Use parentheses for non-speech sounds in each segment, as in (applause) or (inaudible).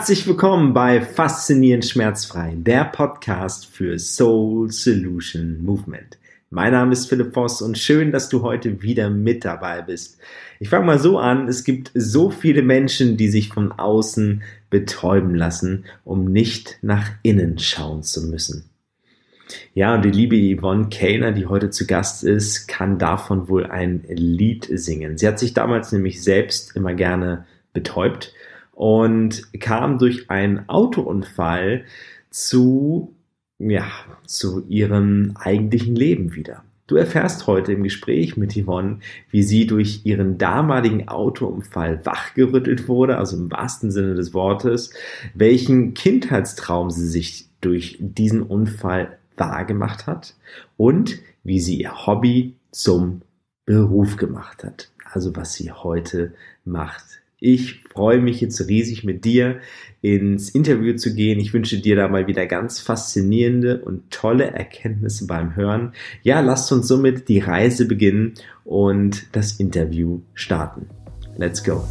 Herzlich willkommen bei Faszinierend Schmerzfrei, der Podcast für Soul Solution Movement. Mein Name ist Philipp Voss und schön, dass du heute wieder mit dabei bist. Ich fange mal so an, es gibt so viele Menschen, die sich von außen betäuben lassen, um nicht nach innen schauen zu müssen. Ja, und die liebe Yvonne Kellner, die heute zu Gast ist, kann davon wohl ein Lied singen. Sie hat sich damals nämlich selbst immer gerne betäubt und kam durch einen Autounfall zu, ja, zu ihrem eigentlichen Leben wieder. Du erfährst heute im Gespräch mit Yvonne, wie sie durch ihren damaligen Autounfall wachgerüttelt wurde, also im wahrsten Sinne des Wortes, welchen Kindheitstraum sie sich durch diesen Unfall wahrgemacht hat und wie sie ihr Hobby zum Beruf gemacht hat. Also was sie heute macht. Ich freue mich jetzt riesig mit dir ins Interview zu gehen. Ich wünsche dir da mal wieder ganz faszinierende und tolle Erkenntnisse beim Hören. Ja, lasst uns somit die Reise beginnen und das Interview starten. Let's go.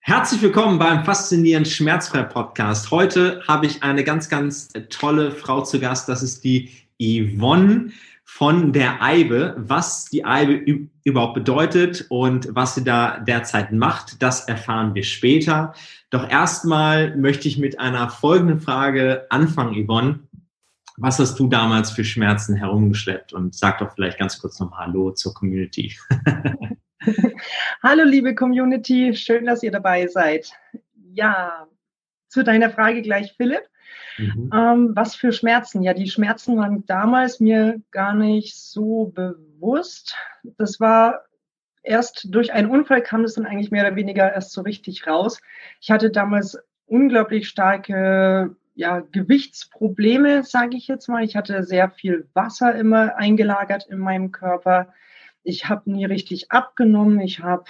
Herzlich willkommen beim Faszinierend Schmerzfrei Podcast. Heute habe ich eine ganz, ganz tolle Frau zu Gast. Das ist die Yvonne von der Eibe. Was die Eibe überhaupt bedeutet und was sie da derzeit macht, das erfahren wir später. Doch erstmal möchte ich mit einer folgenden Frage anfangen, Yvonne. Was hast du damals für Schmerzen herumgeschleppt? Und sag doch vielleicht ganz kurz nochmal Hallo zur Community. (laughs) Hallo, liebe Community, schön, dass ihr dabei seid. Ja, zu deiner Frage gleich, Philipp. Mhm. Ähm, was für Schmerzen? Ja, die Schmerzen waren damals mir gar nicht so bewusst. Das war erst durch einen Unfall kam es dann eigentlich mehr oder weniger erst so richtig raus. Ich hatte damals unglaublich starke ja, Gewichtsprobleme, sage ich jetzt mal. Ich hatte sehr viel Wasser immer eingelagert in meinem Körper. Ich habe nie richtig abgenommen. Ich habe,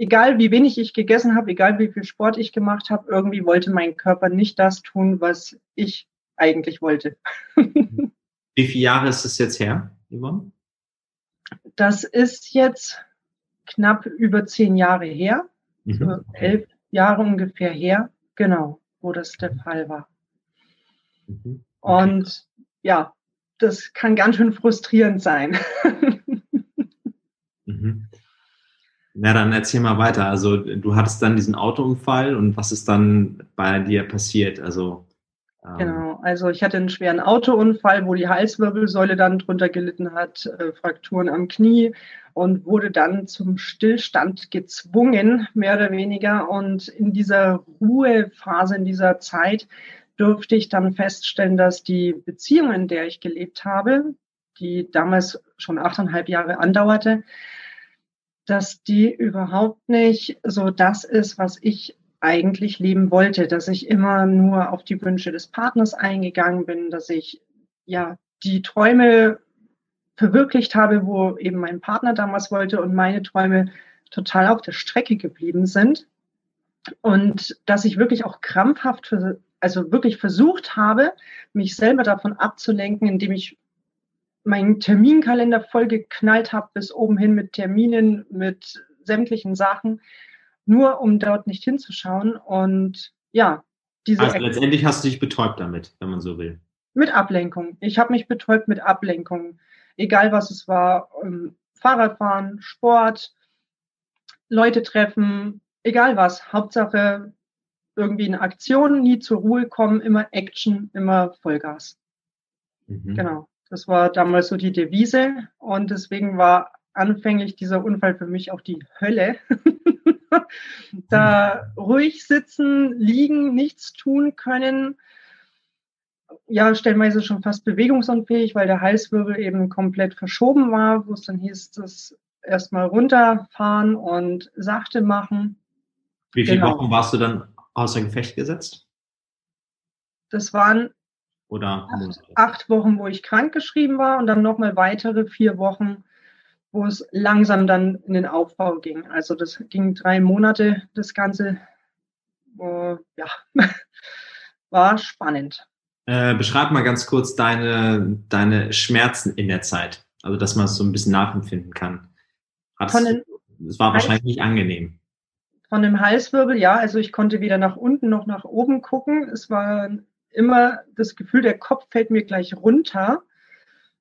egal wie wenig ich gegessen habe, egal wie viel Sport ich gemacht habe, irgendwie wollte mein Körper nicht das tun, was ich eigentlich wollte. (laughs) wie viele Jahre ist es jetzt her, Yvonne? Das ist jetzt knapp über zehn Jahre her, mhm. so elf Jahre ungefähr her, genau, wo das der Fall war. Mhm. Okay. Und ja, das kann ganz schön frustrierend sein. (laughs) Mhm. Na, dann erzähl mal weiter. Also du hattest dann diesen Autounfall und was ist dann bei dir passiert? Also ähm genau, also ich hatte einen schweren Autounfall, wo die Halswirbelsäule dann drunter gelitten hat, äh, Frakturen am Knie und wurde dann zum Stillstand gezwungen, mehr oder weniger. Und in dieser Ruhephase, in dieser Zeit durfte ich dann feststellen, dass die Beziehung, in der ich gelebt habe, die damals schon achteinhalb Jahre andauerte, dass die überhaupt nicht so das ist, was ich eigentlich leben wollte, dass ich immer nur auf die Wünsche des Partners eingegangen bin, dass ich ja die Träume verwirklicht habe, wo eben mein Partner damals wollte und meine Träume total auf der Strecke geblieben sind. Und dass ich wirklich auch krampfhaft, also wirklich versucht habe, mich selber davon abzulenken, indem ich meinen Terminkalender voll geknallt habe bis oben hin mit Terminen, mit sämtlichen Sachen, nur um dort nicht hinzuschauen. Und ja, diese. Also letztendlich hast du dich betäubt damit, wenn man so will. Mit Ablenkung. Ich habe mich betäubt mit Ablenkung. Egal was es war. Ähm, Fahrradfahren, Sport, Leute treffen, egal was. Hauptsache irgendwie in Aktion, nie zur Ruhe kommen, immer Action, immer Vollgas. Mhm. Genau. Das war damals so die Devise und deswegen war anfänglich dieser Unfall für mich auch die Hölle. (laughs) da ruhig sitzen, liegen, nichts tun können. Ja, stellenweise schon fast bewegungsunfähig, weil der Halswirbel eben komplett verschoben war, wo es dann hieß, das erstmal runterfahren und sachte machen. Wie viele genau. Wochen warst du dann außer Gefecht gesetzt? Das waren oder acht, acht Wochen, wo ich krankgeschrieben war und dann nochmal weitere vier Wochen, wo es langsam dann in den Aufbau ging. Also das ging drei Monate, das Ganze. Äh, ja, (laughs) war spannend. Äh, beschreib mal ganz kurz deine, deine Schmerzen in der Zeit. Also, dass man es so ein bisschen nachempfinden kann. Es war wahrscheinlich nicht angenehm. Von dem Halswirbel, ja, also ich konnte weder nach unten noch nach oben gucken. Es war immer das Gefühl, der Kopf fällt mir gleich runter.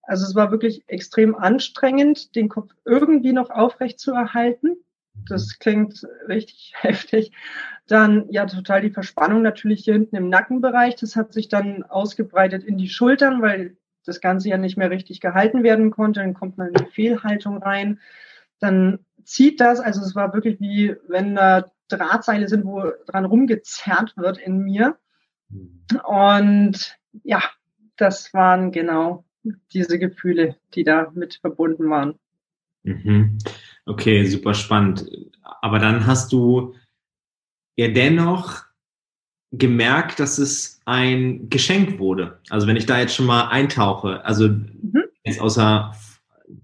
Also es war wirklich extrem anstrengend, den Kopf irgendwie noch aufrecht zu erhalten. Das klingt richtig (laughs) heftig. Dann ja total die Verspannung natürlich hier hinten im Nackenbereich. Das hat sich dann ausgebreitet in die Schultern, weil das Ganze ja nicht mehr richtig gehalten werden konnte. Dann kommt man in eine Fehlhaltung rein. Dann zieht das, also es war wirklich wie wenn da Drahtseile sind, wo dran rumgezerrt wird in mir. Und ja, das waren genau diese Gefühle, die da mit verbunden waren. Mhm. Okay, super spannend. Aber dann hast du ja dennoch gemerkt, dass es ein Geschenk wurde. Also wenn ich da jetzt schon mal eintauche, also mhm. jetzt außer,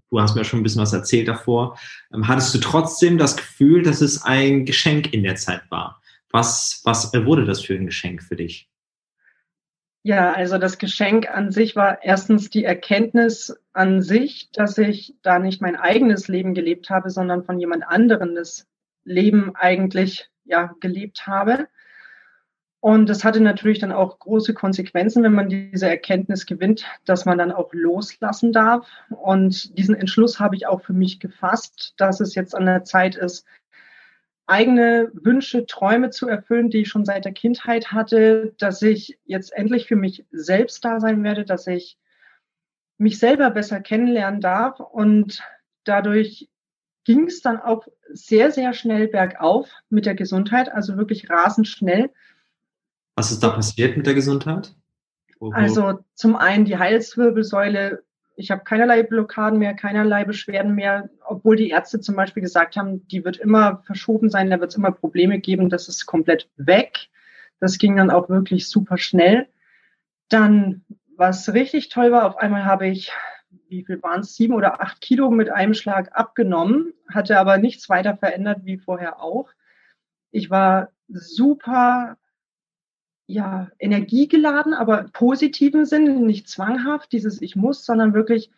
du hast mir schon ein bisschen was erzählt davor, ähm, hattest du trotzdem das Gefühl, dass es ein Geschenk in der Zeit war. Was, was wurde das für ein Geschenk für dich? Ja, also das Geschenk an sich war erstens die Erkenntnis an sich, dass ich da nicht mein eigenes Leben gelebt habe, sondern von jemand anderem das Leben eigentlich ja gelebt habe. Und das hatte natürlich dann auch große Konsequenzen, wenn man diese Erkenntnis gewinnt, dass man dann auch loslassen darf. Und diesen Entschluss habe ich auch für mich gefasst, dass es jetzt an der Zeit ist, eigene Wünsche, Träume zu erfüllen, die ich schon seit der Kindheit hatte, dass ich jetzt endlich für mich selbst da sein werde, dass ich mich selber besser kennenlernen darf. Und dadurch ging es dann auch sehr, sehr schnell bergauf mit der Gesundheit, also wirklich rasend schnell. Was ist da passiert mit der Gesundheit? Also zum einen die Halswirbelsäule ich habe keinerlei Blockaden mehr, keinerlei Beschwerden mehr, obwohl die Ärzte zum Beispiel gesagt haben, die wird immer verschoben sein, da wird es immer Probleme geben, das ist komplett weg. Das ging dann auch wirklich super schnell. Dann, was richtig toll war, auf einmal habe ich, wie viel waren es, sieben oder acht Kilo mit einem Schlag abgenommen, hatte aber nichts weiter verändert wie vorher auch. Ich war super ja, energiegeladen, aber positiven Sinn, nicht zwanghaft, dieses Ich muss, sondern wirklich,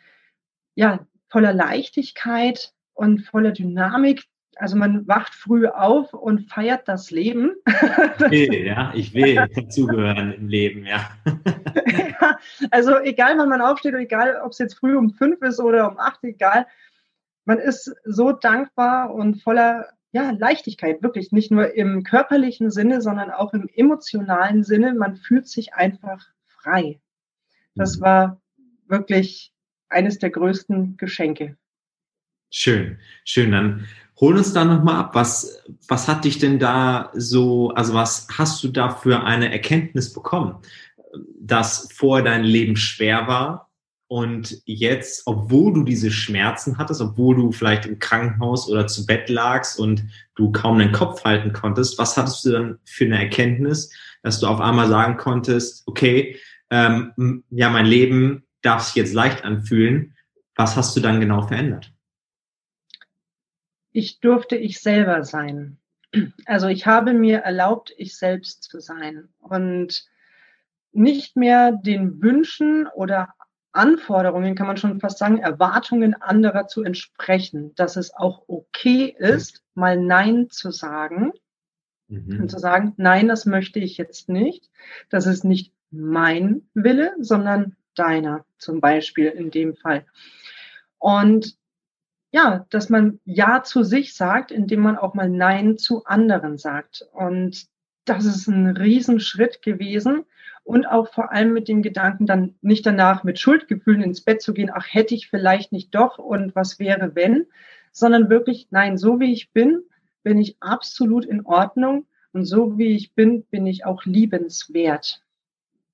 ja, voller Leichtigkeit und voller Dynamik. Also man wacht früh auf und feiert das Leben. (laughs) Ich will, ja, ich will (laughs) dazugehören im Leben, ja. ja. Also egal, wann man aufsteht, egal, ob es jetzt früh um fünf ist oder um acht, egal. Man ist so dankbar und voller ja, Leichtigkeit, wirklich nicht nur im körperlichen Sinne, sondern auch im emotionalen Sinne. Man fühlt sich einfach frei. Das mhm. war wirklich eines der größten Geschenke. Schön, schön. Dann hol uns da nochmal ab. Was, was hat dich denn da so, also was hast du da für eine Erkenntnis bekommen, dass vor dein Leben schwer war und jetzt, obwohl du diese Schmerzen hattest, obwohl du vielleicht im Krankenhaus oder zu Bett lagst und du kaum deinen Kopf halten konntest, was hattest du dann für eine Erkenntnis, dass du auf einmal sagen konntest, okay, ähm, ja, mein Leben darf sich jetzt leicht anfühlen. Was hast du dann genau verändert? Ich durfte ich selber sein. Also ich habe mir erlaubt, ich selbst zu sein und nicht mehr den Wünschen oder Anforderungen, kann man schon fast sagen, Erwartungen anderer zu entsprechen, dass es auch okay ist, mal Nein zu sagen mhm. und zu sagen, nein, das möchte ich jetzt nicht. Das ist nicht mein Wille, sondern deiner zum Beispiel in dem Fall. Und ja, dass man Ja zu sich sagt, indem man auch mal Nein zu anderen sagt. Und das ist ein Riesenschritt gewesen, und auch vor allem mit dem Gedanken, dann nicht danach mit Schuldgefühlen ins Bett zu gehen, ach, hätte ich vielleicht nicht doch und was wäre, wenn, sondern wirklich, nein, so wie ich bin, bin ich absolut in Ordnung und so wie ich bin, bin ich auch liebenswert.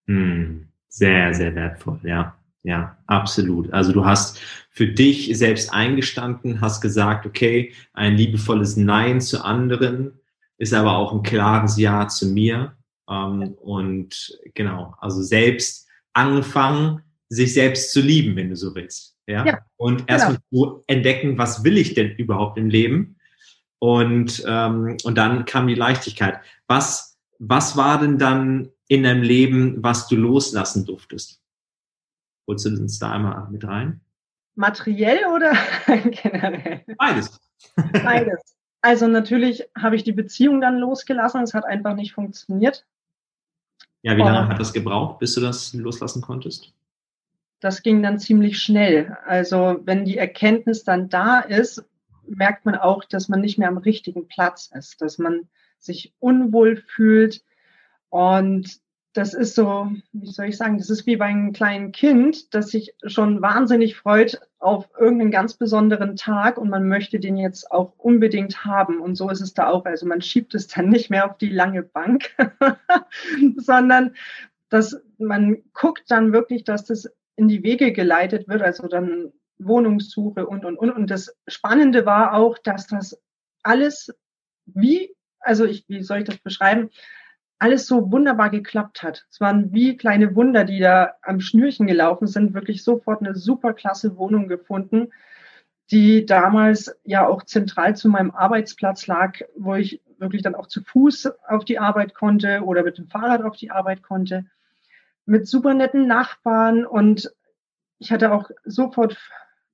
Hm, sehr, sehr wertvoll, ja. Ja, absolut. Also du hast für dich selbst eingestanden, hast gesagt, okay, ein liebevolles Nein zu anderen ist aber auch ein klares Ja zu mir. Ähm, und genau, also selbst angefangen, sich selbst zu lieben, wenn du so willst. Ja. ja und erstmal genau. zu entdecken, was will ich denn überhaupt im Leben? Und, ähm, und dann kam die Leichtigkeit. Was, was war denn dann in deinem Leben, was du loslassen durftest? Holst du uns da einmal mit rein? Materiell oder (laughs) generell? Beides. Beides. Also natürlich habe ich die Beziehung dann losgelassen. Es hat einfach nicht funktioniert. Ja, wie lange hat das gebraucht, bis du das loslassen konntest? Das ging dann ziemlich schnell. Also wenn die Erkenntnis dann da ist, merkt man auch, dass man nicht mehr am richtigen Platz ist, dass man sich unwohl fühlt. Und das ist so, wie soll ich sagen, das ist wie bei einem kleinen Kind, das sich schon wahnsinnig freut auf irgendeinen ganz besonderen Tag und man möchte den jetzt auch unbedingt haben. Und so ist es da auch. Also man schiebt es dann nicht mehr auf die lange Bank, (laughs) sondern dass man guckt dann wirklich, dass das in die Wege geleitet wird, also dann Wohnungssuche und, und, und. Und das Spannende war auch, dass das alles wie, also ich, wie soll ich das beschreiben, alles so wunderbar geklappt hat. Es waren wie kleine Wunder, die da am Schnürchen gelaufen sind, wirklich sofort eine super klasse Wohnung gefunden, die damals ja auch zentral zu meinem Arbeitsplatz lag, wo ich wirklich dann auch zu Fuß auf die Arbeit konnte oder mit dem Fahrrad auf die Arbeit konnte, mit super netten Nachbarn und ich hatte auch sofort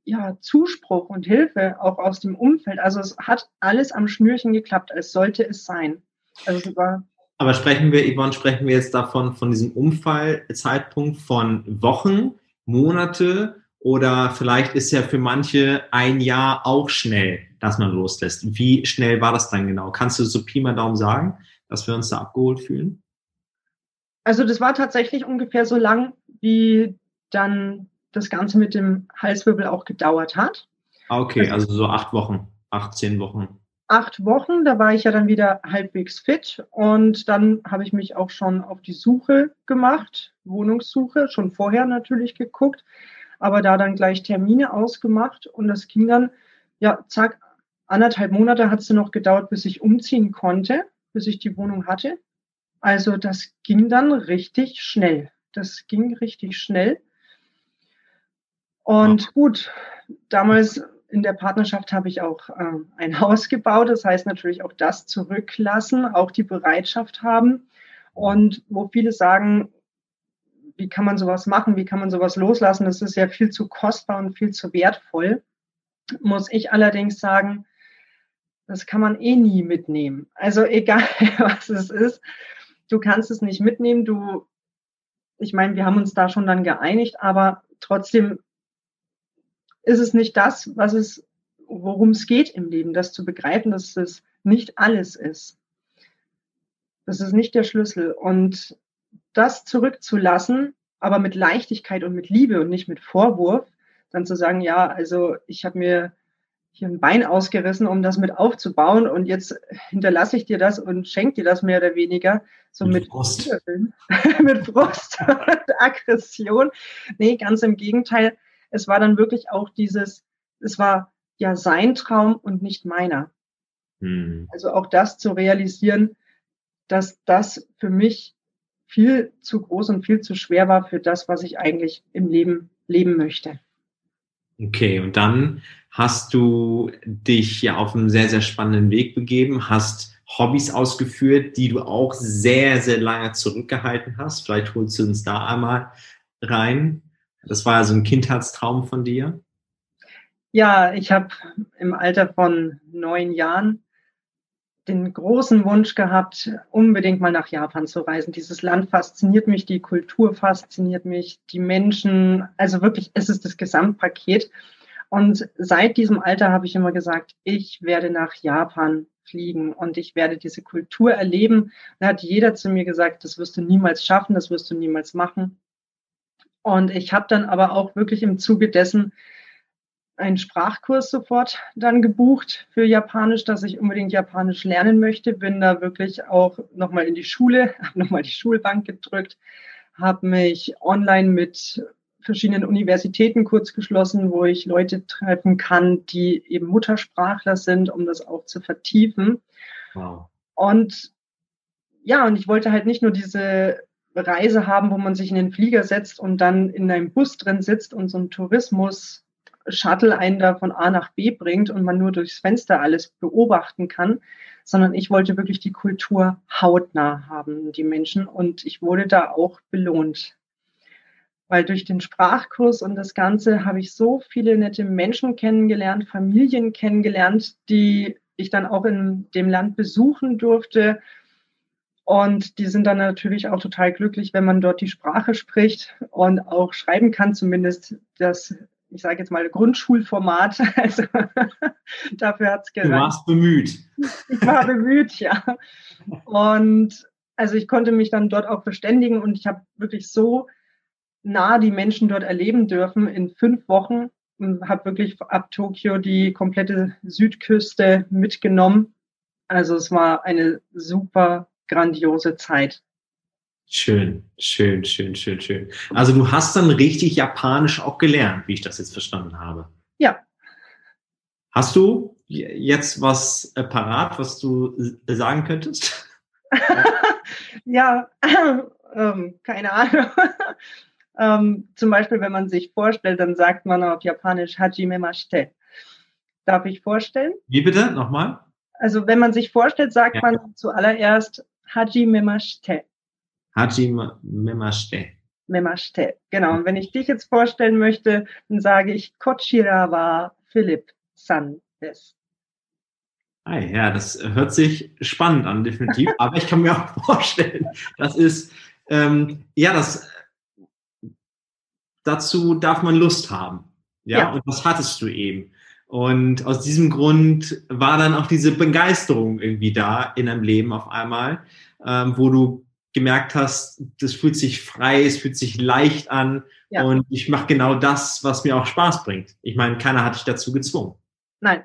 ja, Zuspruch und Hilfe auch aus dem Umfeld. Also es hat alles am Schnürchen geklappt, als sollte es sein. Also es war aber sprechen wir, Yvonne, sprechen wir jetzt davon, von diesem Unfallzeitpunkt von Wochen, Monate oder vielleicht ist ja für manche ein Jahr auch schnell, dass man loslässt. Wie schnell war das dann genau? Kannst du so Pi mal Daumen sagen, dass wir uns da abgeholt fühlen? Also das war tatsächlich ungefähr so lang, wie dann das Ganze mit dem Halswirbel auch gedauert hat. Ah, okay, also, also so acht Wochen, acht, zehn Wochen. Acht Wochen, da war ich ja dann wieder halbwegs fit und dann habe ich mich auch schon auf die Suche gemacht, Wohnungssuche, schon vorher natürlich geguckt, aber da dann gleich Termine ausgemacht und das ging dann, ja, zack, anderthalb Monate hat es noch gedauert, bis ich umziehen konnte, bis ich die Wohnung hatte. Also das ging dann richtig schnell. Das ging richtig schnell. Und gut, damals in der Partnerschaft habe ich auch äh, ein (laughs) Haus gebaut. Das heißt natürlich auch das zurücklassen, auch die Bereitschaft haben. Und wo viele sagen, wie kann man sowas machen? Wie kann man sowas loslassen? Das ist ja viel zu kostbar und viel zu wertvoll. Muss ich allerdings sagen, das kann man eh nie mitnehmen. Also (laughs) egal, was es ist, du kannst es nicht mitnehmen. Du, ich meine, wir haben uns da schon dann geeinigt, aber trotzdem ist es nicht das, was es, worum es geht im Leben, das zu begreifen, dass es nicht alles ist. Das ist nicht der Schlüssel. Und das zurückzulassen, aber mit Leichtigkeit und mit Liebe und nicht mit Vorwurf, dann zu sagen, ja, also ich habe mir hier ein Bein ausgerissen, um das mit aufzubauen und jetzt hinterlasse ich dir das und schenke dir das mehr oder weniger, so mit, mit Brust, (laughs) mit Brust und Aggression. Nee, ganz im Gegenteil es war dann wirklich auch dieses, es war ja sein Traum und nicht meiner. Mhm. Also auch das zu realisieren, dass das für mich viel zu groß und viel zu schwer war für das, was ich eigentlich im Leben leben möchte. Okay, und dann hast du dich ja auf einen sehr, sehr spannenden Weg begeben, hast Hobbys ausgeführt, die du auch sehr, sehr lange zurückgehalten hast. Vielleicht holst du uns da einmal rein. Das war also ein Kindheitstraum von dir? Ja, ich habe im Alter von neun Jahren den großen Wunsch gehabt, unbedingt mal nach Japan zu reisen. Dieses Land fasziniert mich, die Kultur fasziniert mich, die Menschen. Also wirklich, es ist das Gesamtpaket. Und seit diesem Alter habe ich immer gesagt, ich werde nach Japan fliegen und ich werde diese Kultur erleben. Da hat jeder zu mir gesagt, das wirst du niemals schaffen, das wirst du niemals machen. Und ich habe dann aber auch wirklich im Zuge dessen einen Sprachkurs sofort dann gebucht für Japanisch, dass ich unbedingt Japanisch lernen möchte. Bin da wirklich auch nochmal in die Schule, (laughs) habe nochmal die Schulbank gedrückt, habe mich online mit verschiedenen Universitäten kurz geschlossen, wo ich Leute treffen kann, die eben Muttersprachler sind, um das auch zu vertiefen. Wow. Und ja, und ich wollte halt nicht nur diese Reise haben, wo man sich in den Flieger setzt und dann in einem Bus drin sitzt und so ein Tourismus Shuttle einen da von A nach B bringt und man nur durchs Fenster alles beobachten kann, sondern ich wollte wirklich die Kultur hautnah haben, die Menschen. Und ich wurde da auch belohnt. Weil durch den Sprachkurs und das Ganze habe ich so viele nette Menschen kennengelernt, Familien kennengelernt, die ich dann auch in dem Land besuchen durfte. Und die sind dann natürlich auch total glücklich, wenn man dort die Sprache spricht und auch schreiben kann, zumindest das, ich sage jetzt mal, Grundschulformat. (laughs) Also (laughs) dafür hat es gereicht. Du warst bemüht. Ich war bemüht, ja. Und also ich konnte mich dann dort auch verständigen und ich habe wirklich so nah die Menschen dort erleben dürfen in fünf Wochen und habe wirklich ab Tokio die komplette Südküste mitgenommen. Also es war eine super grandiose Zeit. Schön, schön, schön, schön, schön. Also du hast dann richtig Japanisch auch gelernt, wie ich das jetzt verstanden habe. Ja. Hast du jetzt was äh, parat, was du sagen könntest? (laughs) ja, (clears throat) ähm, keine Ahnung. (laughs) Ähm, zum Beispiel, wenn man sich vorstellt, dann sagt man auf Japanisch Hajime Mashite. Darf ich vorstellen? Wie bitte? Nochmal? Also, wenn man sich vorstellt, sagt ja. man zuallererst Hajime Mashite. Hajime Mashite. Memashite. Genau. Und wenn ich dich jetzt vorstellen möchte, dann sage ich Kochira wa Philipp San des. Ah, ja, das hört sich spannend an, definitiv. Aber ich kann mir auch (laughs) vorstellen, das ist, ähm, ja, das dazu darf man Lust haben. Ja, ja. und das hattest du eben. Und aus diesem Grund war dann auch diese Begeisterung irgendwie da in deinem Leben auf einmal, ähm, wo du gemerkt hast, das fühlt sich frei, es fühlt sich leicht an ja. und ich mache genau das, was mir auch Spaß bringt. Ich meine, keiner hat dich dazu gezwungen. Nein.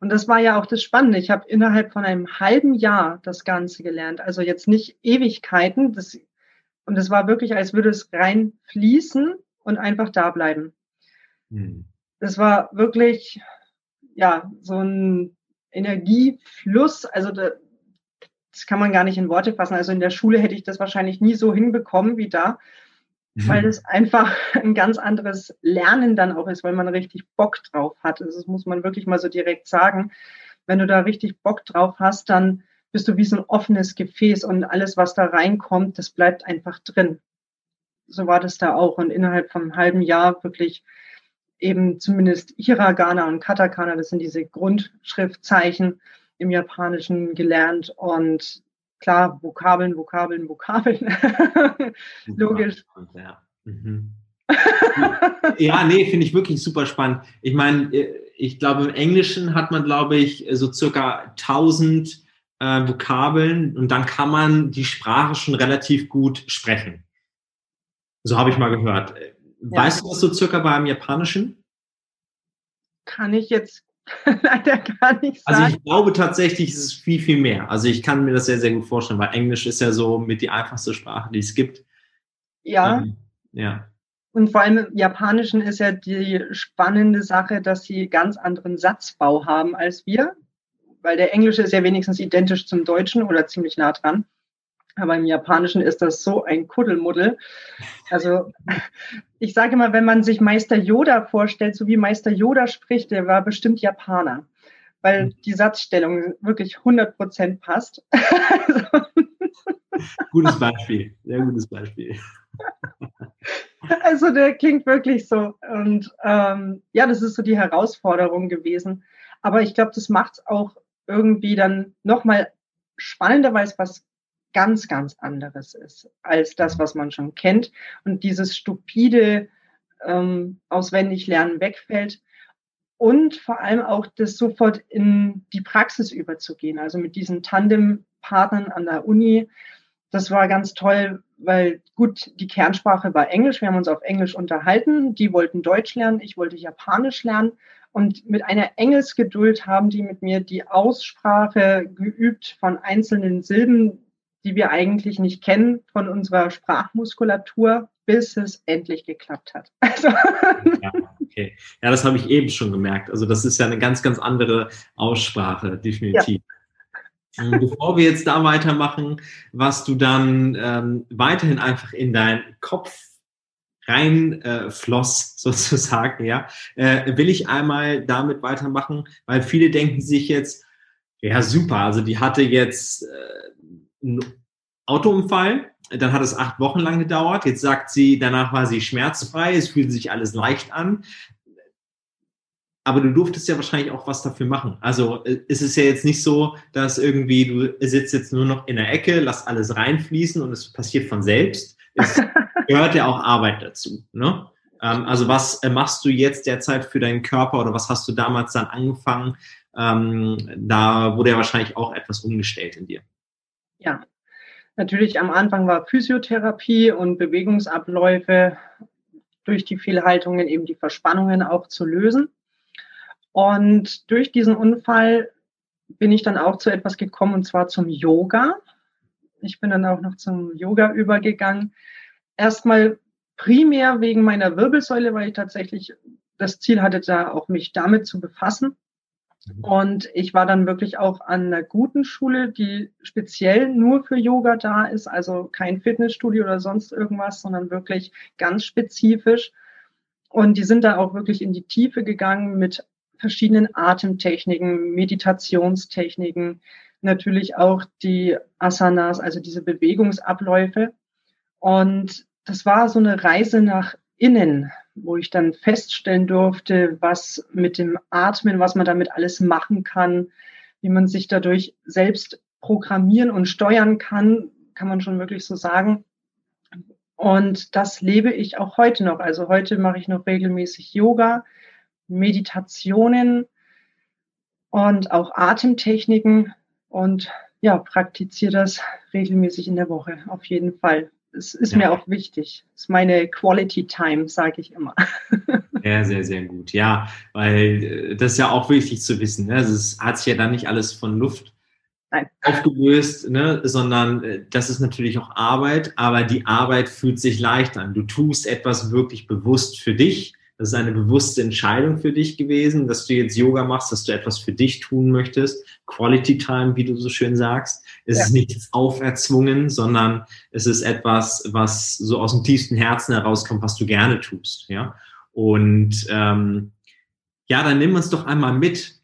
Und das war ja auch das Spannende. Ich habe innerhalb von einem halben Jahr das Ganze gelernt. Also jetzt nicht Ewigkeiten. Das, und es war wirklich, als würde es rein fließen und einfach da bleiben. Hm. Das war wirklich, ja, so ein Energiefluss. Also da, das kann man gar nicht in Worte fassen. Also in der Schule hätte ich das wahrscheinlich nie so hinbekommen wie da, mhm. weil es einfach (laughs) ein ganz anderes Lernen dann auch ist, weil man richtig Bock drauf hat. Also das muss man wirklich mal so direkt sagen. Wenn du da richtig Bock drauf hast, dann bist du wie so ein offenes Gefäß und alles, was da reinkommt, das bleibt einfach drin so war das da auch. Und innerhalb von einem halben Jahr wirklich eben zumindest Hiragana und Katakana, das sind diese Grundschriftzeichen im Japanischen gelernt und klar, Vokabeln, Vokabeln, Vokabeln. (laughs) Logisch. Ja. Mhm. ja, nee, finde ich wirklich super spannend. Ich meine, ich glaube, im Englischen hat man, glaube ich, so circa 1000 äh, Vokabeln und dann kann man die Sprache schon relativ gut sprechen. So habe ich mal gehört. Weißt ja. du das so circa beim Japanischen? Kann ich jetzt (laughs) leider gar nicht sagen. Also ich glaube tatsächlich, ist es ist viel, viel mehr. Also ich kann mir das sehr, sehr gut vorstellen, weil Englisch ist ja so mit die einfachste Sprache, die es gibt. Ja. Ähm, ja. Und vor allem im Japanischen ist ja die spannende Sache, dass sie ganz anderen Satzbau haben als wir. Weil der Englische ist ja wenigstens identisch zum Deutschen oder ziemlich nah dran. Aber im Japanischen ist das so ein Kuddelmuddel. Also ich sage mal, wenn man sich Meister Yoda vorstellt, so wie Meister Yoda spricht, der war bestimmt Japaner, weil hm. die Satzstellung wirklich 100 Prozent passt. (laughs) Gutes Beispiel, sehr gutes Beispiel. Also der klingt wirklich so. Und ähm, ja, das ist so die Herausforderung gewesen. Aber ich glaube, das macht es auch irgendwie dann nochmal spannender, weil es was ganz, ganz anderes ist als das, was man schon kennt. Und dieses stupide ähm, Auswendiglernen wegfällt. Und vor allem auch das sofort in die Praxis überzugehen. Also mit diesen Tandempartnern an der Uni. Das war ganz toll, weil gut, die Kernsprache war Englisch. Wir haben uns auf Englisch unterhalten. Die wollten Deutsch lernen. Ich wollte Japanisch lernen. Und mit einer Engelsgeduld haben die mit mir die Aussprache geübt von einzelnen Silben, die wir eigentlich nicht kennen von unserer Sprachmuskulatur, bis es endlich geklappt hat. (laughs) Also. Ja, okay. Ja, das habe ich eben schon gemerkt. Also das ist ja eine ganz, ganz andere Aussprache, definitiv. Ja. Ähm, bevor wir jetzt da weitermachen, was du dann ähm, weiterhin einfach in deinen Kopf reinfloss, äh, (laughs) sozusagen, ja, äh, will ich einmal damit weitermachen, weil viele denken sich jetzt, ja super, also die hatte jetzt äh, einen Autounfall. Dann hat es acht Wochen lang gedauert. Jetzt sagt sie, danach war sie schmerzfrei, es fühlt sich alles leicht an. aber du durftest ja wahrscheinlich auch was dafür machen. Also äh, ist es ja jetzt nicht so, dass irgendwie du sitzt jetzt nur noch in der Ecke, lass alles reinfließen und es passiert von selbst. Es (laughs) gehört ja auch Arbeit dazu. Ne? Ähm, also was äh, machst du jetzt derzeit für deinen Körper oder was hast du damals dann angefangen? Ähm, da wurde ja wahrscheinlich auch etwas umgestellt in dir. Ja, natürlich am Anfang war Physiotherapie und Bewegungsabläufe durch die Fehlhaltungen eben die Verspannungen auch zu lösen. Und durch diesen Unfall bin ich dann auch zu etwas gekommen, und zwar zum Yoga. Ich bin dann auch noch zum Yoga übergegangen. Erstmal primär wegen meiner Wirbelsäule, weil ich tatsächlich das Ziel hatte, da auch mich damit zu befassen. Mhm. Und ich war dann wirklich auch an einer guten Schule, die speziell nur für Yoga da ist, also kein Fitnessstudio oder sonst irgendwas, sondern wirklich ganz spezifisch. Und die sind da auch wirklich in die Tiefe gegangen mit verschiedenen Atemtechniken, Meditationstechniken, natürlich auch die Asanas, also diese Bewegungsabläufe. Und das war so eine Reise nach innen, wo ich dann feststellen durfte, was mit dem Atmen, was man damit alles machen kann, wie man sich dadurch selbst programmieren und steuern kann, kann man schon wirklich so sagen. Und das lebe ich auch heute noch. Also heute mache ich noch regelmäßig Yoga, Meditationen und auch Atemtechniken und ja, praktiziere das regelmäßig in der Woche, auf jeden Fall. Es ist ja. mir auch wichtig. Es ist meine Quality Time, sage ich immer. (laughs) Sehr, sehr, sehr gut. Ja, weil äh, das ist ja auch wichtig zu wissen. Ne? Also es hat sich ja dann nicht alles von Luft Nein. aufgelöst, ne? sondern äh, das ist natürlich auch Arbeit, aber die Arbeit fühlt sich leicht an. Du tust etwas wirklich bewusst für dich das ist eine bewusste Entscheidung für dich gewesen, dass du jetzt Yoga machst, dass du etwas für dich tun möchtest. Quality Time, wie du so schön sagst. Es ja. ist nichts auferzwungen, sondern es ist etwas, was so aus dem tiefsten Herzen herauskommt, was du gerne tust. Ja. Und ähm, ja, dann nimm uns doch einmal mit,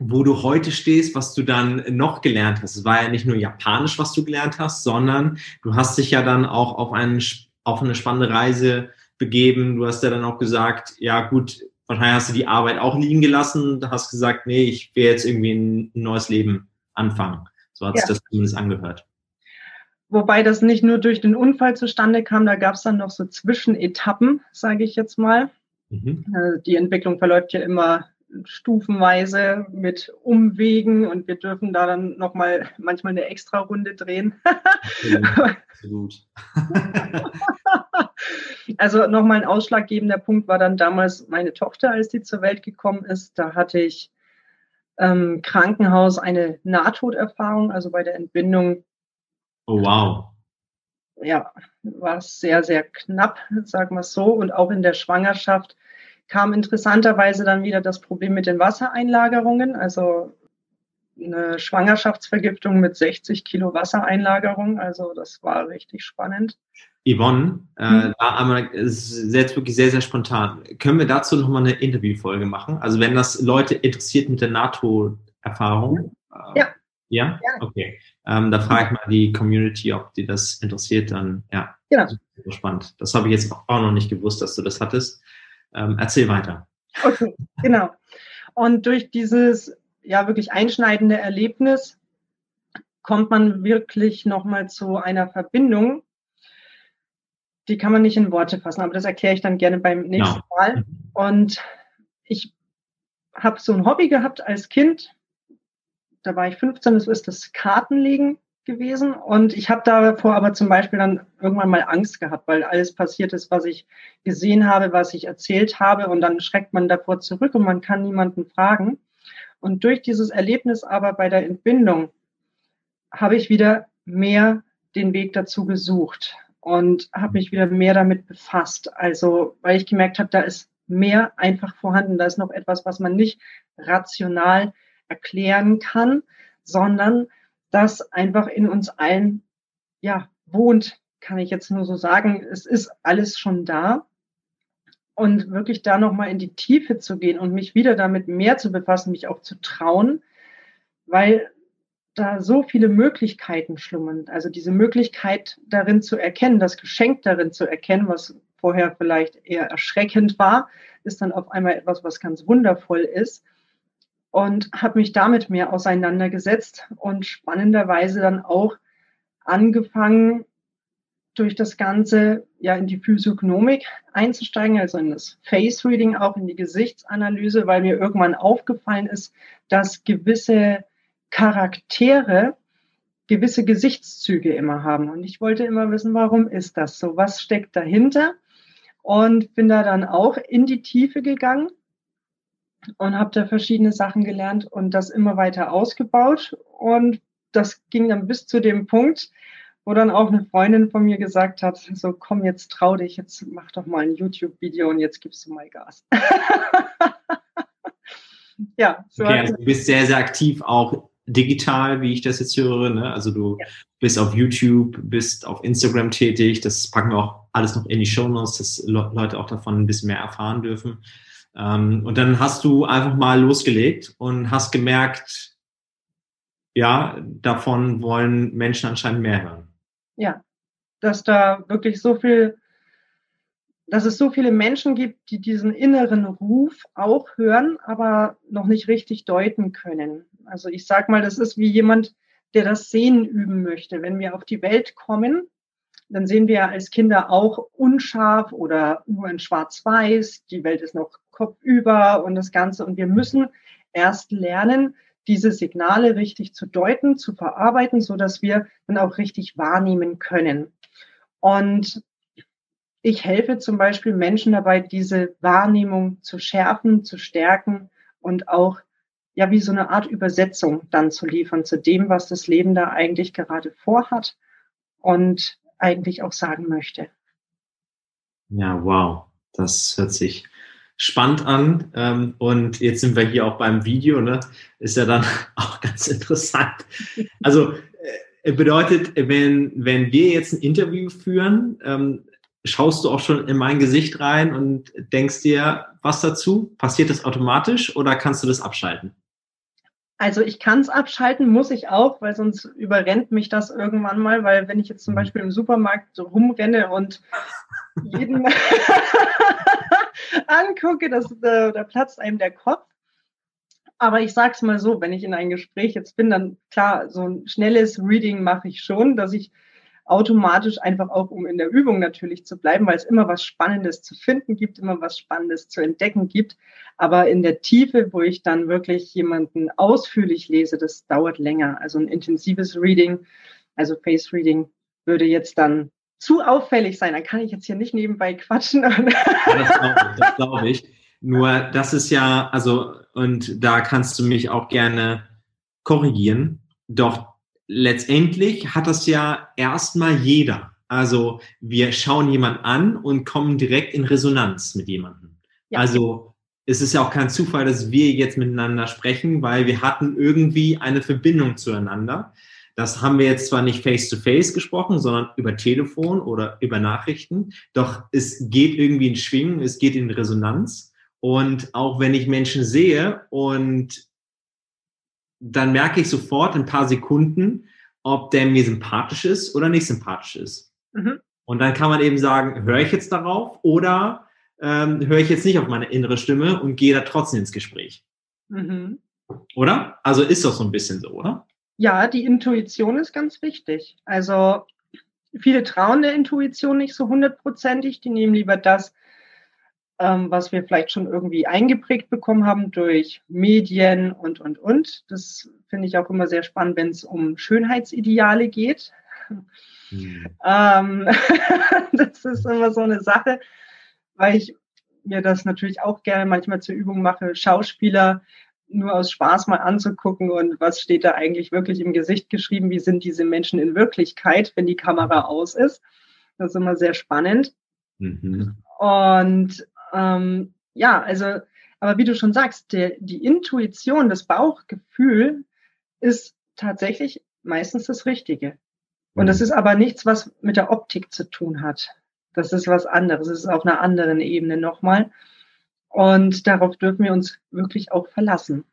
wo du heute stehst, was du dann noch gelernt hast. Es war ja nicht nur Japanisch, was du gelernt hast, sondern du hast dich ja dann auch auf, einen, auf eine spannende Reise begeben. Du hast ja dann auch gesagt, ja gut, wahrscheinlich hast du die Arbeit auch liegen gelassen. Du hast gesagt, nee, ich will jetzt irgendwie ein, neues Leben anfangen. So hat ja. sich das zumindest angehört. Wobei das nicht nur durch den Unfall zustande kam, da gab es dann noch so Zwischenetappen, sage ich jetzt mal. Mhm. Also die Entwicklung verläuft ja immer stufenweise mit Umwegen und wir dürfen da dann nochmal manchmal eine extra Runde drehen. Absolut. (laughs) Also nochmal ein ausschlaggebender Punkt war dann damals meine Tochter, als die zur Welt gekommen ist. Da hatte ich ähm, Krankenhaus eine Nahtoderfahrung, also bei der Entbindung. Oh wow. Ja, war sehr, sehr knapp, sagen wir es so. Und auch in der Schwangerschaft kam interessanterweise dann wieder das Problem mit den Wassereinlagerungen. Also eine Schwangerschaftsvergiftung mit 60 Kilo Wassereinlagerung. Also das war richtig spannend. Yvonne, äh, hm. da einmal, jetzt wirklich sehr, sehr spontan. Können wir dazu nochmal eine Interviewfolge machen? Also wenn das Leute interessiert mit der NATO-Erfahrung. Äh, ja. Ja? ja. Okay. Ähm, da frage ich mal die Community, ob die das interessiert, dann ja. Genau. Super spannend. Das habe ich jetzt auch noch nicht gewusst, dass du das hattest. Ähm, erzähl weiter. Okay, genau. Und durch dieses ja wirklich einschneidende Erlebnis kommt man wirklich nochmal zu einer Verbindung. Die kann man nicht in Worte fassen, aber das erkläre ich dann gerne beim nächsten ja. Mal. Mhm. Und ich habe so ein Hobby gehabt als Kind. Da war ich 15, das ist das Kartenlegen gewesen. Und ich habe davor aber zum Beispiel dann irgendwann mal Angst gehabt, weil alles passiert ist, was ich gesehen habe, was ich erzählt habe. Und dann schreckt man davor zurück und man kann niemanden fragen. Und durch dieses Erlebnis aber bei der Entbindung habe ich wieder mehr den Weg dazu gesucht und habe mich wieder mehr damit befasst. Also, weil ich gemerkt habe, da ist mehr einfach vorhanden. Da ist noch etwas, was man nicht rational erklären kann, sondern das einfach in uns allen, ja, wohnt, kann ich jetzt nur so sagen. Es ist alles schon da. Und wirklich da nochmal in die Tiefe zu gehen und mich wieder damit mehr zu befassen, mich auch zu trauen, weil da so viele Möglichkeiten schlummern. Also diese Möglichkeit darin zu erkennen, das Geschenk darin zu erkennen, was vorher vielleicht eher erschreckend war, ist dann auf einmal etwas, was ganz wundervoll ist. Und habe mich damit mehr auseinandergesetzt und spannenderweise dann auch angefangen, durch das Ganze ja in die Physiognomik einzusteigen, also in das Face Reading, auch in die Gesichtsanalyse, weil mir irgendwann aufgefallen ist, dass gewisse Charaktere gewisse Gesichtszüge immer haben. Und ich wollte immer wissen, warum ist das so? Was steckt dahinter? Und bin da dann auch in die Tiefe gegangen und habe da verschiedene Sachen gelernt und das immer weiter ausgebaut. Und das ging dann bis zu dem Punkt, wo dann auch eine Freundin von mir gesagt hat, so komm, jetzt trau dich, jetzt mach doch mal ein YouTube-Video und jetzt gibst du mal Gas. (laughs) ja, so okay, also du bist sehr, sehr aktiv auch digital, wie ich das jetzt höre. Ne? Also du ja. bist auf YouTube, bist auf Instagram tätig. Das packen wir auch alles noch in die Show Notes, dass Leute auch davon ein bisschen mehr erfahren dürfen. Ähm, und dann hast du einfach mal losgelegt und hast gemerkt, ja, davon wollen Menschen anscheinend mehr hören ja, dass da wirklich so viel, dass es so viele Menschen gibt, die diesen inneren Ruf auch hören, aber noch nicht richtig deuten können. Also ich sag mal, das ist wie jemand, der das Sehen üben möchte. Wenn wir auf die Welt kommen, dann sehen wir als Kinder auch unscharf oder nur in Schwarz-Weiß. Die Welt ist noch kopfüber und das Ganze. Und wir müssen erst lernen, diese Signale richtig zu deuten, zu verarbeiten, so dass wir dann auch richtig wahrnehmen können. Und ich helfe zum Beispiel Menschen dabei, diese Wahrnehmung zu schärfen, zu stärken und auch ja wie so eine Art Übersetzung dann zu liefern zu dem, was das Leben da eigentlich gerade vorhat und eigentlich auch sagen möchte. Ja, wow. Das hört sich spannend an. Ähm, und jetzt sind wir hier auch beim Video, ne? Ist ja dann (laughs) auch ganz interessant. Also äh, bedeutet, wenn, wenn wir jetzt ein Interview führen, ähm, schaust du auch schon in mein Gesicht rein und denkst dir was dazu? Passiert das automatisch oder kannst du das abschalten? Also ich kann es abschalten, muss ich auch, weil sonst überrennt mich das irgendwann mal, weil wenn ich jetzt zum mhm. Beispiel im Supermarkt so rumrenne und jeden (laughs) (laughs) angucke, das, da, da platzt einem der Kopf. Aber ich sag's mal so, wenn ich in ein Gespräch jetzt bin, dann klar, so ein schnelles Reading mache ich schon, dass ich automatisch einfach auch, um in der Übung natürlich zu bleiben, weil es immer was Spannendes zu finden gibt, immer was Spannendes zu entdecken gibt. Aber in der Tiefe, wo ich dann wirklich jemanden ausführlich lese, das dauert länger. Also ein intensives Reading, also Face Reading, würde jetzt dann zu auffällig sein. Dann kann ich jetzt hier nicht nebenbei quatschen. das glaube ich, das glaube ich. Nur das ist ja, also, und da kannst du mich auch gerne korrigieren. Doch letztendlich hat das ja erstmal jeder. Also wir schauen jemand an und kommen direkt in Resonanz mit jemandem. Ja. Also es ist ja auch kein Zufall, dass wir jetzt miteinander sprechen, weil wir hatten irgendwie eine Verbindung zueinander. Das haben wir jetzt zwar nicht face-to-face -face gesprochen, sondern über Telefon oder über Nachrichten. Doch es geht irgendwie in Schwingen, es geht in Resonanz. Und auch wenn ich Menschen sehe und dann merke ich sofort in ein paar Sekunden, ob der mir sympathisch ist oder nicht sympathisch ist. Mhm. Und dann kann man eben sagen, höre ich jetzt darauf oder ähm, höre ich jetzt nicht auf meine innere Stimme und gehe da trotzdem ins Gespräch. Mhm. Oder? Also ist das so ein bisschen so, oder? Ja, die Intuition ist ganz wichtig. Also viele trauen der Intuition nicht so hundertprozentig. Die nehmen lieber das, ähm, was wir vielleicht schon irgendwie eingeprägt bekommen haben durch Medien und, und, und. Das finde ich auch immer sehr spannend, wenn es um Schönheitsideale geht. Mhm. Ähm, (laughs) das ist immer so eine Sache, weil ich mir das natürlich auch gerne manchmal zur Übung mache, Schauspieler nur aus Spaß mal anzugucken und was steht da eigentlich wirklich im Gesicht geschrieben, wie sind diese Menschen in Wirklichkeit, wenn die Kamera aus ist. Das ist immer sehr spannend. Mhm. Und ähm, ja, also, aber wie du schon sagst, der, die Intuition, das Bauchgefühl ist tatsächlich meistens das Richtige. Und das mhm. ist aber nichts, was mit der Optik zu tun hat. Das ist was anderes. Es ist auf einer anderen Ebene nochmal. Und darauf dürfen wir uns wirklich auch verlassen.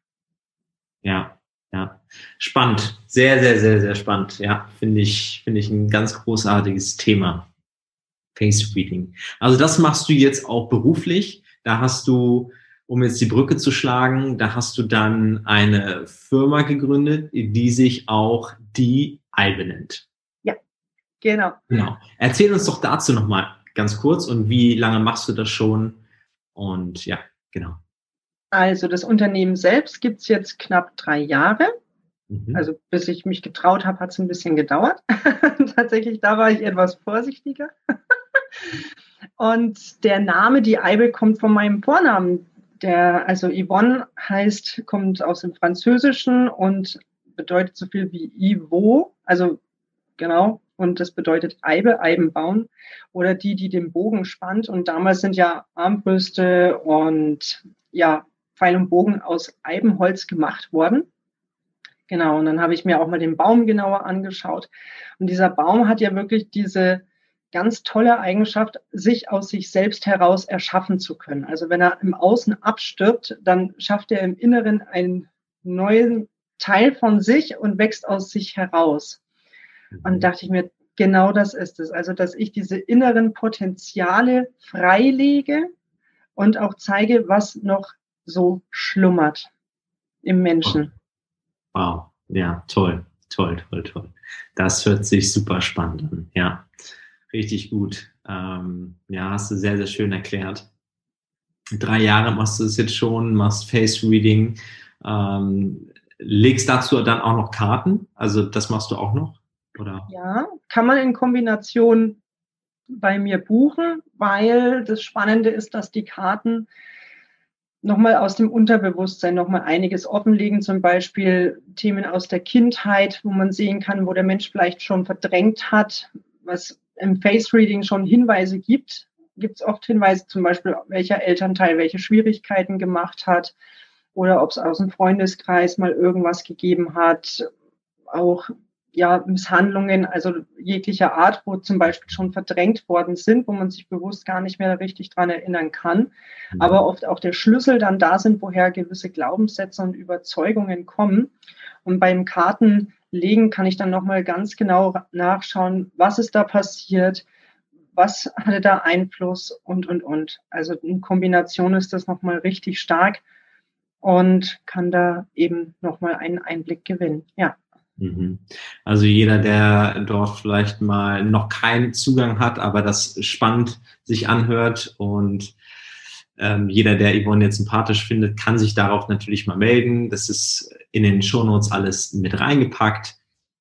Ja, Ja, spannend. Sehr, sehr, sehr, sehr spannend. Ja, finde ich, finde ich ein ganz großartiges Thema. Face Reading. Also das machst du jetzt auch beruflich. Da hast du, um jetzt die Brücke zu schlagen, da hast du dann eine Firma gegründet, die sich auch die Albe nennt. Ja, genau. Genau. Erzähl uns doch dazu nochmal ganz kurz und wie lange machst du das schon? Und ja, genau. Also das Unternehmen selbst gibt es jetzt knapp drei Jahre. Mhm. Also bis ich mich getraut habe, hat es ein bisschen gedauert. (laughs) Tatsächlich, da war ich etwas vorsichtiger. (laughs) Und der Name, die Eibe, kommt von meinem Vornamen. Der, also Yvonne heißt, kommt aus dem Französischen und bedeutet so viel wie Ivo, also genau, und das bedeutet Eibe, Eibenbaum oder die, die den Bogen spannt. Und damals sind ja Armbrüste und ja, Pfeil und Bogen aus Eibenholz gemacht worden. Genau, und dann habe ich mir auch mal den Baum genauer angeschaut. Und dieser Baum hat ja wirklich diese ganz tolle Eigenschaft, sich aus sich selbst heraus erschaffen zu können. Also wenn er im Außen abstirbt, dann schafft er im Inneren einen neuen Teil von sich und wächst aus sich heraus. Und mhm. dachte ich mir, genau das ist es. Also, dass ich diese inneren Potenziale freilege und auch zeige, was noch so schlummert im Menschen. Wow, ja, toll, toll, toll, toll. Das hört sich super spannend an. Ja, richtig gut. Ähm, ja, hast du sehr, sehr schön erklärt. Drei Jahre machst du es jetzt schon, machst Face Reading, ähm, legst dazu dann auch noch Karten. Also das machst du auch noch, oder? Ja, kann man in Kombination bei mir buchen, weil das Spannende ist, dass die Karten nochmal aus dem Unterbewusstsein nochmal einiges offenlegen, zum Beispiel Themen aus der Kindheit, wo man sehen kann, wo der Mensch vielleicht schon verdrängt hat, was im Face Reading schon Hinweise gibt. Gibt es oft Hinweise, zum Beispiel, welcher Elternteil welche Schwierigkeiten gemacht hat oder ob es aus dem Freundeskreis mal irgendwas gegeben hat. Auch ja, Misshandlungen, also jeglicher Art, wo zum Beispiel schon verdrängt worden sind, wo man sich bewusst gar nicht mehr richtig dran erinnern kann, mhm. aber oft auch der Schlüssel dann da sind, woher gewisse Glaubenssätze und Überzeugungen kommen. Und beim Kartenlegen kann ich dann nochmal ganz genau nachschauen, was ist da passiert, was hatte da Einfluss und, und, und. Also in Kombination ist das nochmal richtig stark und kann da eben nochmal einen Einblick gewinnen. Ja. Mhm. Also jeder, der dort vielleicht mal noch keinen Zugang hat, aber das spannend sich anhört und ähm, jeder, der Yvonne jetzt sympathisch findet, kann sich darauf natürlich mal melden. Das ist in den Shownotes alles mit reingepackt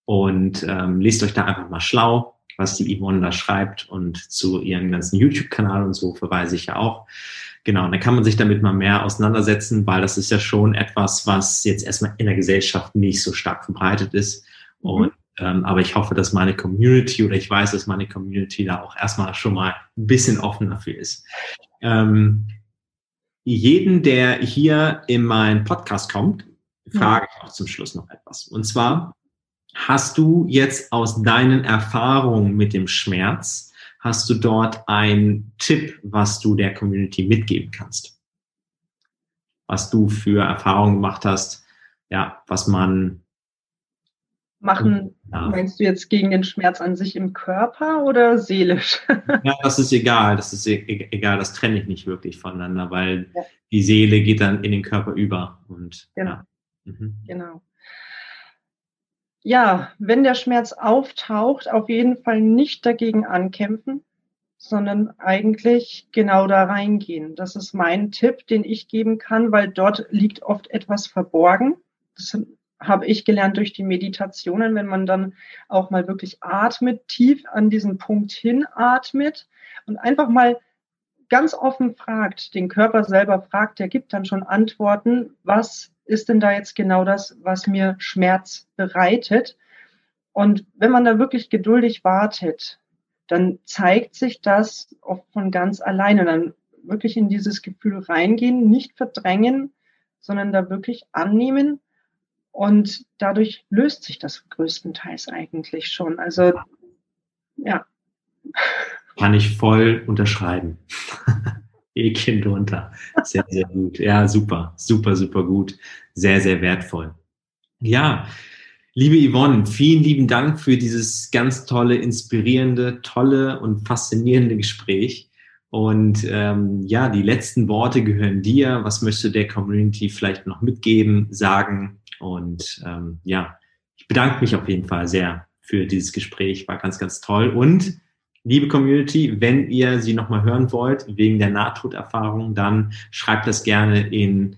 und ähm, lest euch da einfach mal schlau, was die Yvonne da schreibt und zu ihrem ganzen YouTube-Kanal und so verweise ich ja auch. Genau, und dann kann man sich damit mal mehr auseinandersetzen, weil das ist ja schon etwas, was jetzt erstmal in der Gesellschaft nicht so stark verbreitet ist. Mhm. Und ähm, aber ich hoffe, dass meine Community oder ich weiß, dass meine Community da auch erstmal schon mal ein bisschen offen dafür ist. Ähm, jeden, der hier in meinen Podcast kommt, frage ich auch zum Schluss noch etwas. Und zwar, hast du jetzt aus deinen Erfahrungen mit dem Schmerz Hast du dort einen Tipp, was du der Community mitgeben kannst? Was du für Erfahrungen gemacht hast, ja, was man machen, ja. meinst du jetzt gegen den Schmerz an sich im Körper oder seelisch? (laughs) ja, das ist egal, das ist e-, e-, egal, das trenne ich nicht wirklich voneinander, weil ja. die Seele geht dann in den Körper über und genau. Ja. Mhm. Genau ja, wenn der Schmerz auftaucht, auf jeden Fall nicht dagegen ankämpfen, sondern eigentlich genau da reingehen. Das ist mein Tipp, den ich geben kann, weil dort liegt oft etwas verborgen. Das habe ich gelernt durch die Meditationen, wenn man dann auch mal wirklich atmet, tief an diesen Punkt hinatmet und einfach mal ganz offen fragt, den Körper selber fragt, der gibt dann schon Antworten, was ist denn da jetzt genau das, was mir Schmerz bereitet? Und wenn man da wirklich geduldig wartet, dann zeigt sich das oft von ganz alleine. Dann wirklich in dieses Gefühl reingehen, nicht verdrängen, sondern da wirklich annehmen. Und dadurch löst sich das größtenteils eigentlich schon. Also, ja. Kann ich voll unterschreiben. (laughs) Häkchen drunter. Sehr, sehr gut. Ja, super, super, super gut. Sehr, sehr wertvoll. Ja, liebe Yvonne, vielen lieben Dank für dieses ganz tolle, inspirierende, tolle und faszinierende Gespräch. Und ähm, ja, die letzten Worte gehören dir. Was möchtest du der Community vielleicht noch mitgeben, sagen? Und ähm, ja, ich bedanke mich auf jeden Fall sehr für dieses Gespräch. War ganz, ganz toll. Und liebe Community, wenn ihr sie nochmal hören wollt, wegen der Nahtoderfahrung, dann schreibt das gerne in,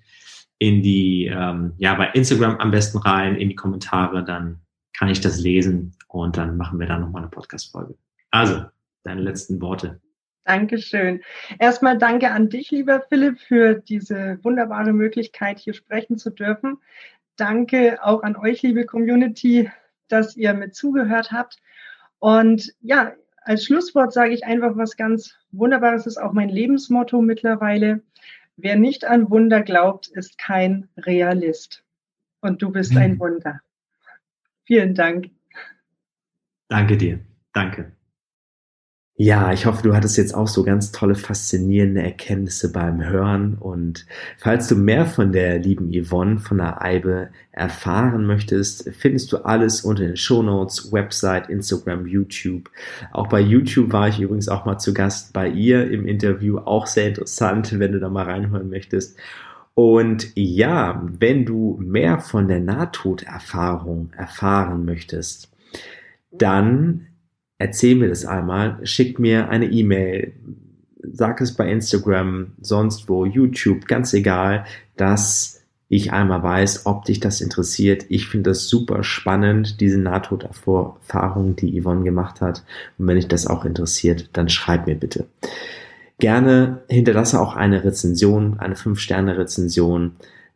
in die, ähm, ja, bei Instagram am besten rein, in die Kommentare, dann kann ich das lesen und dann machen wir da nochmal eine Podcast-Folge. Also, deine letzten Worte. Dankeschön. Erstmal danke an dich, lieber Philipp, für diese wunderbare Möglichkeit, hier sprechen zu dürfen. Danke auch an euch, liebe Community, dass ihr mit zugehört habt. Und ja, als Schlusswort sage ich einfach was ganz Wunderbares, das ist auch mein Lebensmotto mittlerweile. Wer nicht an Wunder glaubt, ist kein Realist. Und du bist ein mhm. Wunder. Vielen Dank. Danke dir. Danke. Ja, ich hoffe, du hattest jetzt auch so ganz tolle, faszinierende Erkenntnisse beim Hören. Und falls du mehr von der lieben Yvonne von der Eibe erfahren möchtest, findest du alles unter den Shownotes, Website, Instagram, YouTube. Auch bei YouTube war ich übrigens auch mal zu Gast bei ihr im Interview. Auch sehr interessant, wenn du da mal reinhören möchtest. Und ja, wenn du mehr von der Nahtoderfahrung erfahren möchtest, dann erzähl mir das einmal, schick mir eine E-Mail, sag es bei Instagram, sonst wo, YouTube, ganz egal, dass ich einmal weiß, ob dich das interessiert. Ich finde das super spannend, diese Nahtoderfahrung, die Yvonne gemacht hat. Und wenn dich das auch interessiert, dann schreib mir bitte. Gerne hinterlasse auch eine Rezension, eine 5-Sterne-Rezension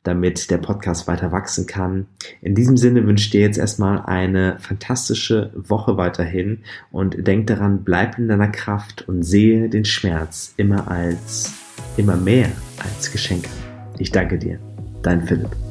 damit der Podcast weiter wachsen kann. In diesem Sinne wünsche ich dir jetzt erstmal eine fantastische Woche weiterhin und denk daran, bleib in deiner Kraft und sehe den Schmerz immer als, immer mehr als Geschenk. Ich danke dir. Dein Philipp.